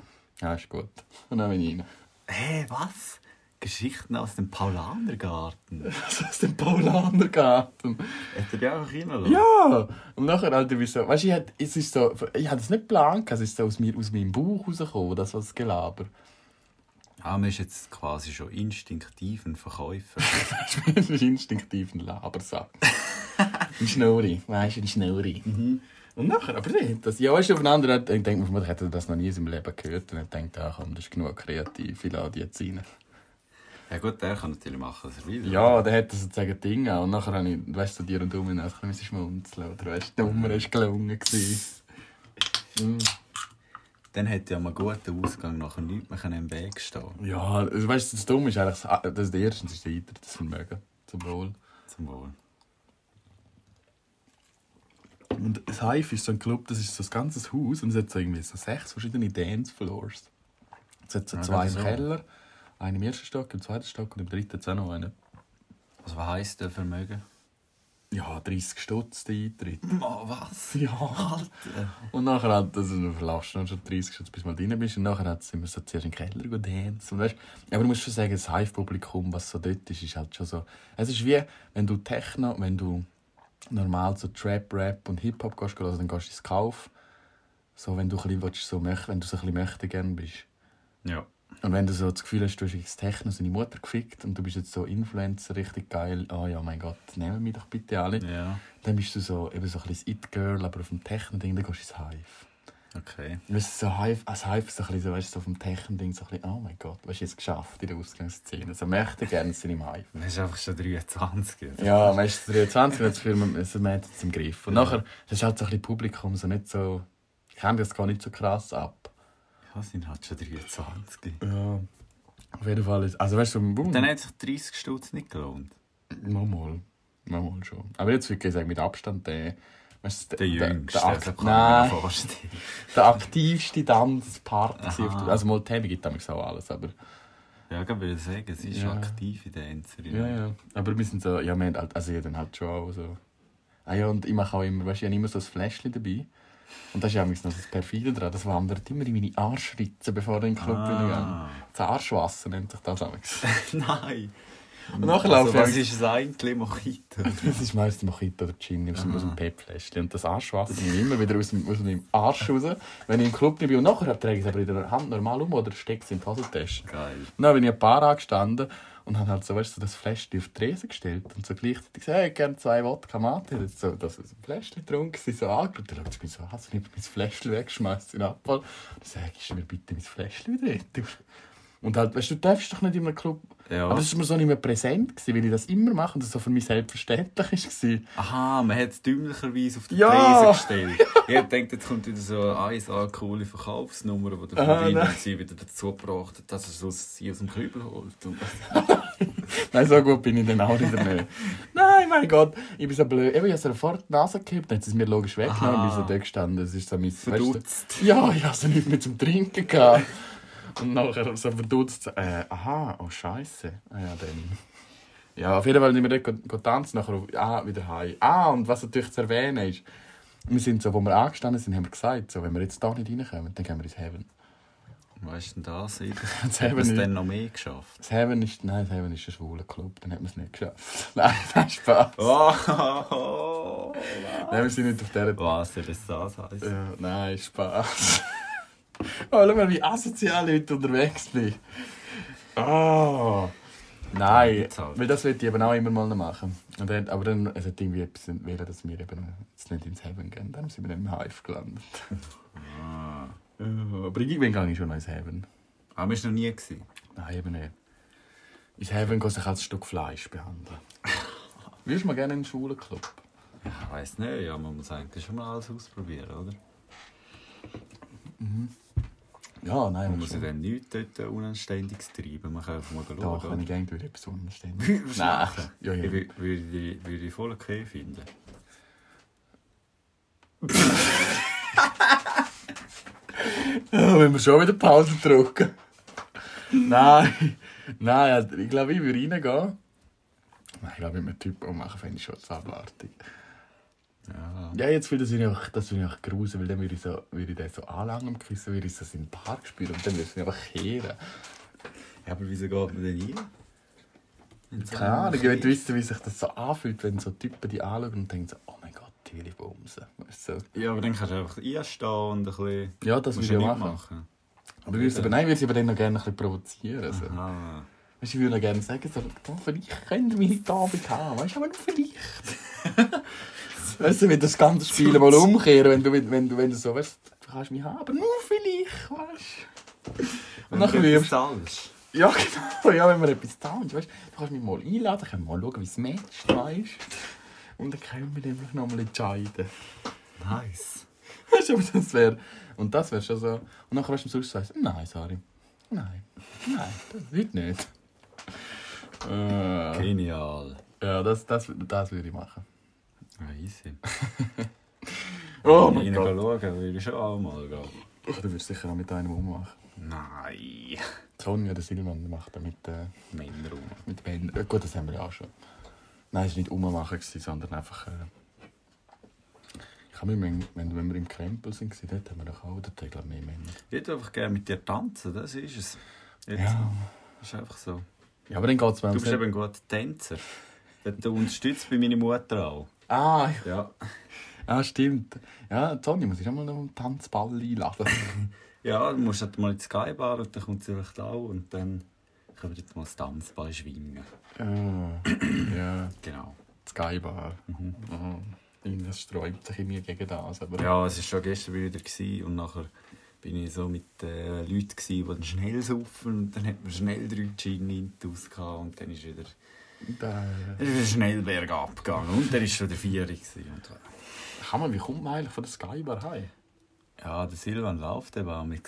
Ja, ist gut. Und dann bin ich rein. Hä, was? Geschichten aus dem Paulanergarten. Ist der Paulanergarten. Hätte die einfach reingelassen? Ja! Und nachher halt wie so, weißt du, ich, hätt- es ist so, ich hatte es nicht geplant, es ist so aus, mir, aus meinem Bauch rausgekommen, das was Gelaber. Ah, man ist jetzt quasi schon instinktiv ein Verkäufer. Das ist instinktiv ein Labersack. Ein Schnurri, weißt du, ein Schnurri. Und nachher, aber nicht, das, ja, weißt du, auf einer anderen ich denke, man hätte das noch nie in seinem Leben gehört und ich denke, ah, komm, das ist genug kreativ, ich lade jetzt rein. Ja gut, der kann natürlich machen, was er will. Ja, der hat sozusagen Dinge und nachher habe ich, weißt du, dir und du mir ein bisschen schmunzeln, oder weißt du, die Nummer war gelungen. Mm. Dann hätte ja am guten Ausgang nachher nichts mehr im Weg stehen Ja, also, weißt du, das Dumme ist eigentlich, das, das ist erstens ist weiter, das Vermögen, zum Wohl. Zum Wohl. Und das Hive ist so ein Club, das ist so ein ganzes Haus und es hat so irgendwie so sechs verschiedene Dancefloors. Es hat so Ja, zwei im ist so. Einen im ersten Stock, im zweiten Stock und im dritten jetzt auch noch einen. Also was heisst der Vermögen? Ja, 30 Stutz der Eintritt. Oh, was? Ja. Alter. Und nachher hat also, du dann schon 30 Stutz, bis du mal drin bist. Und nachher hat sind wir so zuerst in den Keller gedanced. Und weißt, aber du musst schon sagen, das Hive-Publikum, was so dort ist, ist halt schon so... Es ist wie, wenn du Techno, wenn du normal so Trap, Rap und Hip-Hop gehst, hören, dann gehst du ins Kauf. So, wenn du ein bisschen, willst, so, wenn du so ein bisschen möchte gern bist. Ja. Und wenn du so das Gefühl hast, du hast jetzt Techno seine Mutter gefickt und du bist jetzt so Influencer, richtig geil, oh ja, mein Gott, nehmen mich doch bitte alle. Ja. Dann bist du so, eben so ein bisschen It-Girl, aber auf dem Techno-Ding, dann gehst du ins Hive. Okay. Weißt du, so Hive, als Hive ist so ein bisschen so, weißt du, so auf dem Techno-Ding so ein bisschen, oh mein Gott, was du jetzt geschafft in der Ausgangsszene? So möchte gerne sein im Hive. Man ist einfach schon 23. Ja, meistens 23 hat das Gefühl, man also man hat es im Griff. Und nachher, das ist halt so ein bisschen Publikum, so nicht so, ich kenne das gar nicht so krass ab. Ja, sind halt schon 23. Ja. Auf jeden Fall ist, also weißt du, Boom. Dann hat sich 30 Stutz nicht gelohnt. Mal, mal. Mal, schon. Aber jetzt würde ich sagen, mit Abstand der, weißt du, Der jüngste, der, also der, ich mir nein, der aktivste Tanzpart. Der- Also mal Tabby gibt damals auch alles, aber Ja, ich würde sagen, sie ist Ja. aktive Tänzerin. ja, ja. Aber wir sind so, ja, wir haben halt, also ich dann halt schon auch so. Ah ja, und ich mache auch immer, weißt du, ich habe immer so ein Fläschchen dabei. Und da ist ja noch das Perfide dran, das wandert immer in meine Arschritze, bevor ich in den Club Ah. ah. Das Arschwasser nennt sich das damals. Nein. Und nachher Also, laufe was ich... ist eigentlich Mojito? Das ist meistens Mojito oder Gin aus, aus dem Pep-Fläschchen. Und das Arschwasser nehme ich immer wieder aus, dem, aus meinem Arsch raus, wenn ich im Club bin. Und nachher trage ich es aber in der Hand normal um oder stecke es in die Hosentasche. Geil. Und dann bin ich ein paar angestanden und habe halt so, weißt, du, so das Fläschchen auf die Tresen gestellt und so gleichzeitig gesagt, hey, ich gerne zwei Wodka Mate. Und so, das aus dem Fläschchen getrunken, sie so angeschaut. Dann schaut sie mich so an, so nimmt mein Fläschchen weg, schmeißt es in den Abfall. Dann sage ich, mir bitte mein Fläschchen wieder? Und halt, weißt du, du darfst doch nicht in einem Club... Ja. Aber das war mir so nicht mehr präsent, gewesen, weil ich das immer mache und das so für mich selbstverständlich war. Aha, man hat es dümmlicherweise auf die Ja. Tresen gestellt. Ich denke, jetzt kommt wieder so eine 1A coole Verkaufsnummer, die der sie wieder dazu gebracht hat, dass er so sie aus dem Kübel holt. Nein, so gut bin ich dann auch wieder nicht. Nein, mein Gott, ich bin so blöd. Ich habe sofort die Nase gekippt, dann hat sie es mir logisch weggenommen und Aha. bin so dort gestanden. Das ist so mein... Verdutzt. Weißt du, ja, ich hatte nichts mehr zum Trinken. Gehabt. Und nachher so verdutzt. Äh, aha, oh Scheiße. Ah, ja, dann... Ja, auf jeden Fall sind wir dort tanzen, nachher auf, ah, wieder heim. Ah, und was natürlich zu erwähnen ist, wir sind so, wo wir angestanden sind, haben wir gesagt, so, wenn wir jetzt da nicht reinkommen, dann gehen wir ins Heaven. Was ist denn das? Das Hat haben man es dann noch mehr geschafft? Das Heaven ist, nein, das Heaven ist ein schwuler Club, dann hat man es nicht geschafft. Nein, das ist Spaß. Oh, Nein, wir sind nicht auf dieser... Was soll das das heißen? Ja, nein, Spaß. oh, schau mal, wie asozial ich heute unterwegs bin. Oh. Nein, halt. weil das will ich eben auch immer mal noch machen. Und dann, aber dann, es hat irgendwie etwas wählen, dass wir eben jetzt nicht ins Heaven gehen. Dann sind wir dann im Hive gelandet. Ah. Ja, aber irgendwann gehe ich schon noch ins Heaven. Ah, wir noch nie. Gewesen. Nein, eben nicht. Ins Heaven geht sich als ein Stück Fleisch behandeln. Würdest du mal gerne in einen schwulen Club? Ich weiss nicht, ja, man muss eigentlich schon mal alles ausprobieren, oder? Ja, nein, Man muss ja dann nichts dort Unanständiges treiben. Man kann einfach mal schauen. Doch, wenn ich gerne würde, etwas unanständig. Würdest du Nein. Ja, ja. Ich wü- würde die, würde voll okay finden. Wenn wir schon wieder Pause drücken. nein, nein, also ich glaube, ich würde reingehen. Ich glaube, mit einem Typ machen fände ich schon zu abartig. Ja. Ja, jetzt finde ich auch, das finde ich gruselig, weil dann würde ich, so, würde ich den so anlangen am Kissen, würde ich so in den Park spüren und dann würde ich ihn einfach kehren. ja, aber wieso geht man denn rein? Keine Ahnung, ich will wissen, wie sich das so anfühlt, wenn so Typen die anschauen und denken so, oh mein Gott, die will ich bumsen. Weißt du? Ja, aber dann kannst du einfach einstehen und ein bisschen... Ja, das würde ich ja auch nicht machen. Aber würde sie aber, nein, ich würde sie aber dann noch gerne ein bisschen provozieren. Also. Aha. Weißt, ich würde noch gerne sagen, so, oh, vielleicht könnt ihr meine Abend haben. Weißt du, aber nur vielleicht. weißt du, wenn das ganze Spiel mal umkehren, wenn du, wenn, du, wenn du so weißt, du kannst mich haben, aber nur vielleicht, weißt du. Und nachher du wirst zahlst. Ja, genau. Ja, wenn wir etwas tun, weißt du, kannst mich mal einladen, können wir mal schauen, wie es matcht, weißt du. Und dann können wir nämlich noch mal entscheiden. Nice. Weißt du, aber das wäre. Und das wäre schon so. Und nachher weißt du am Schluss sagst, nein, sorry. Nein. Nein, das wird nicht. Äh, Genial. Ja, das, das, das würde ich machen. Ja, easy. Oh Wenn mein Gott. schauen würde ich schon auch mal gehen. Du würdest sicher auch mit einem ummachen. Nein. Sonja, der Silvan, macht da mit, äh, Männer rum. mit Männern. Äh, gut, das haben wir ja auch schon. Nein, es war nicht ummachen, sondern einfach. Äh, ich habe wenn, wenn, wenn wir im Krempel sind, dort haben wir doch auch, glaube mehr Männer. Ich würde einfach gerne mit dir tanzen, das ist es. Jetzt, Ja. Das ist einfach so. Ja, aber dann geht es Du bist eben ein guter Tänzer. Du unterstützt bei meiner Mutter auch. Ah, Ja. ah, stimmt. Ja, Sonja muss ich auch mal noch einen Tanzball einladen. Ja, du musst halt mal ins Skybar und dann kommt sie vielleicht auch und dann können wir jetzt mal das Tanzball schwingen. ja, ja, Genau. Skybar. Mhm. Das sträubt sich in mir gegen das. Aber Ja, es war schon gestern wieder und nachher bin ich so mit äh, Leuten, gewesen, die dann schnell saufen und dann hat man schnell drei Gin intus und dann ist wieder, da, ist wieder schnell bergab gegangen und dann war schon der Vier. gewesen Und, man, wie kommt man eigentlich von der Skybar heim? ja, der Silvan läuft eben am.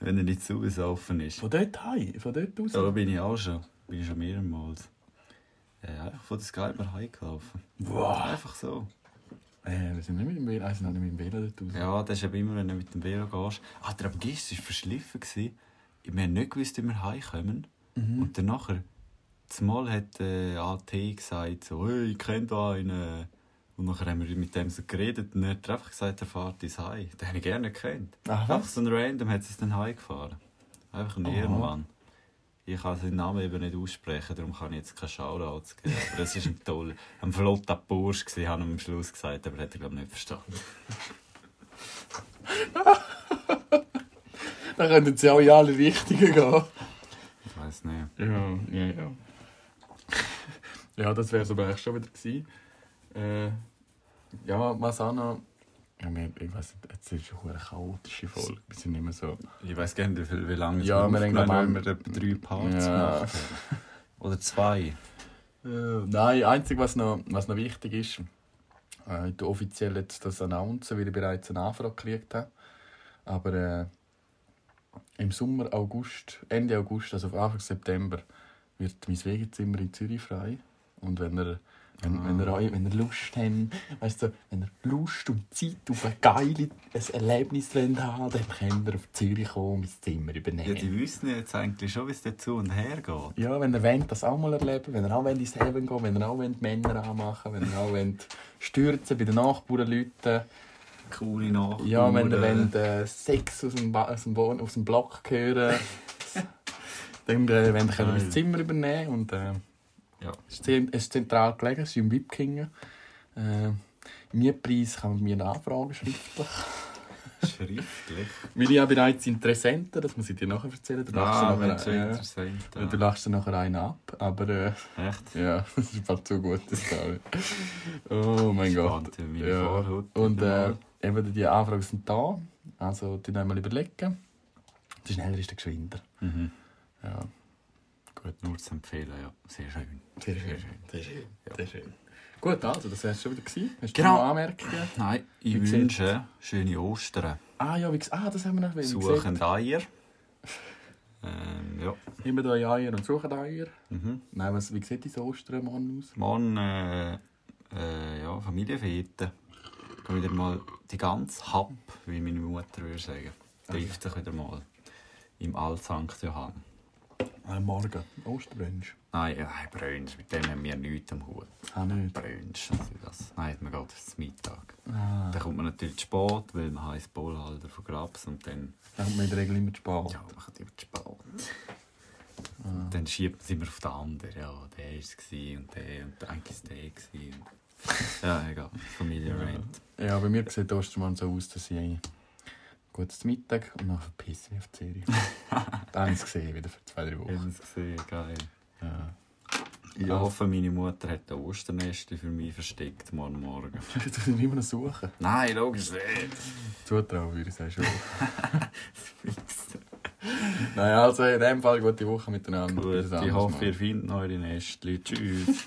Wenn er nicht zu offen ist. Von dort heim? Von dort aus? Da bin ich auch schon. Bin ich schon mehrmals. Äh, einfach von der Skype heimgelaufen. Wow. Einfach so. Äh, wir sind nicht mit dem Velo, also nicht mit dem Velo dort. Ja, das ist eben immer, wenn du mit dem Velo gehst. Ah, der am gestern war verschliffen. gewesen. Wir haben nicht gewusst, wie wir heimkommen. Und dann nachher, zumal hat äh, AT gesagt, so, hey, ich kenne da einen. Und nachher haben wir mit dem so geredet und er hat einfach gesagt, er fährt ins Heim. Den habe ich gerne gekannt. Ach, Einfach so ein Random hat es dann heimgefahren. Einfach ein. Ehrenmann. Ich kann seinen Namen eben nicht aussprechen, darum kann ich jetzt keine Shoutouts geben. Aber das war ein toll, ein flotter Bursch, gewesen, habe ich am Schluss gesagt, aber hat er glaube ich nicht verstanden. Dann könnten sie auch in alle Richtungen gehen. Ich weiß nicht. Ja, ja, ja. ja, das wäre es aber eigentlich schon wieder gewesen. Äh, ja, noch... Ja, wir, ich weiß nicht, jetzt ist eine chaotische Folge. Wir sind mehr so... Ich weiß gar nicht, wie, wie lange es Ja, wir haben haben, wir etwa drei Parts Ja. gemacht. Oder zwei. Äh, nein, einzig was noch, was noch wichtig ist, äh, ich offiziell jetzt das announcen, weil ich bereits eine Anfrage gekriegt habe. Aber äh, im Sommer, August, Ende August, also Anfang September, wird mein Wegezimmer in Zürich frei. Und wenn ihr, wenn, wenn ihr, euch- wenn ihr Lust habt, weißt du, wenn ihr Lust und Zeit auf ein geiles Erlebnis wollt haben dann könnt ihr auf Zürich kommen und mein Zimmer übernehmen. Ja, die wissen jetzt eigentlich schon, wie es dazu und her geht. Ja, wenn ihr wollt, das auch mal erleben wenn ihr auch wollt ins Heaven gehen wenn ihr auch wollt Männer anmachen wenn ihr auch wollt stürzen bei den Nachbarn Leuten, Coole Nachbarn. Ja, wenn, wenn äh, Sex aus dem, aus dem, aus dem Block hören, dann äh, wenn wir das Geil. Zimmer übernehmen und äh, Ja. es ist zentral gelegen, es ist im Wipkingen. Äh, Mietpreis kann man mir nachfragen schriftlich. Schriftlich. Weil ich habe bereits Interessenten, das muss ich dir nachher erzählen. Du lachst Ah, wenn nachher, ja, interessant. du lachst nachher einen ab, aber äh, Echt? ja, das ist fast zu gut, das Story. Oh mein Gott. Spannend, wie meine Ja. Vorhaut Und äh, eben die Anfragen sind da. Also die einmal überlegen. Je schneller ist der geschwinder. Mhm. Ja, gut. Nur zu empfehlen, ja. Sehr schön. Sehr schön. Sehr schön. Sehr schön. Gut, also das wär's schon wieder gewesen. Hast Genau. du noch Anmerkungen? Nein, ich Wie wünsche schöne Ostern. Ah ja, wie gesagt, ah, das haben wir noch wie Suchen gesagt. Eier. Ähm, ja. Immer da Eier und suchen Eier. Mhm. Nein, was, wie sieht dein Ostern morgen aus? Morgen äh, äh, ja, Familienfete. Gehen wieder mal die ganze Hab, wie meine Mutter würde sagen. Trifft sich wieder mal im Alt St. Johann. Ah, morgen. Osterbrunch. Nein, ja, Brunch, mit dem haben wir nichts am Hut. Ah, nicht. Brunch, also das. Nein, man geht zum Mittag. Ah, Dann kommt man natürlich zu spät, weil man heisst Bollhalter von Grabs und dann, dann kommt man in der Regel immer zu spät. ja, dann kommt immer zu spät. Und dann schiebt man es immer auf den anderen. Ja, der war es und der und eigentlich ist der. Ja, egal. Familie Rant. Ja, bei mir sieht Ostermann so aus, dass ich gutes Mittag und dann verpisse ich auf die Serie. Dann habe ich es gesehen, wieder für zwei, drei Wir Wochen. haben es gesehen, geil. Ja. Ich hoffe, meine Mutter hat ein Osternest für mich versteckt morgen Morgen. Du musst immer noch suchen. Nein, logisch nicht. Zutrauen würde ich sagen schon. Nein, also in dem Fall gute Woche miteinander. Gut, ich hoffe, Mal. ihr findet eure Nestchen. Tschüss.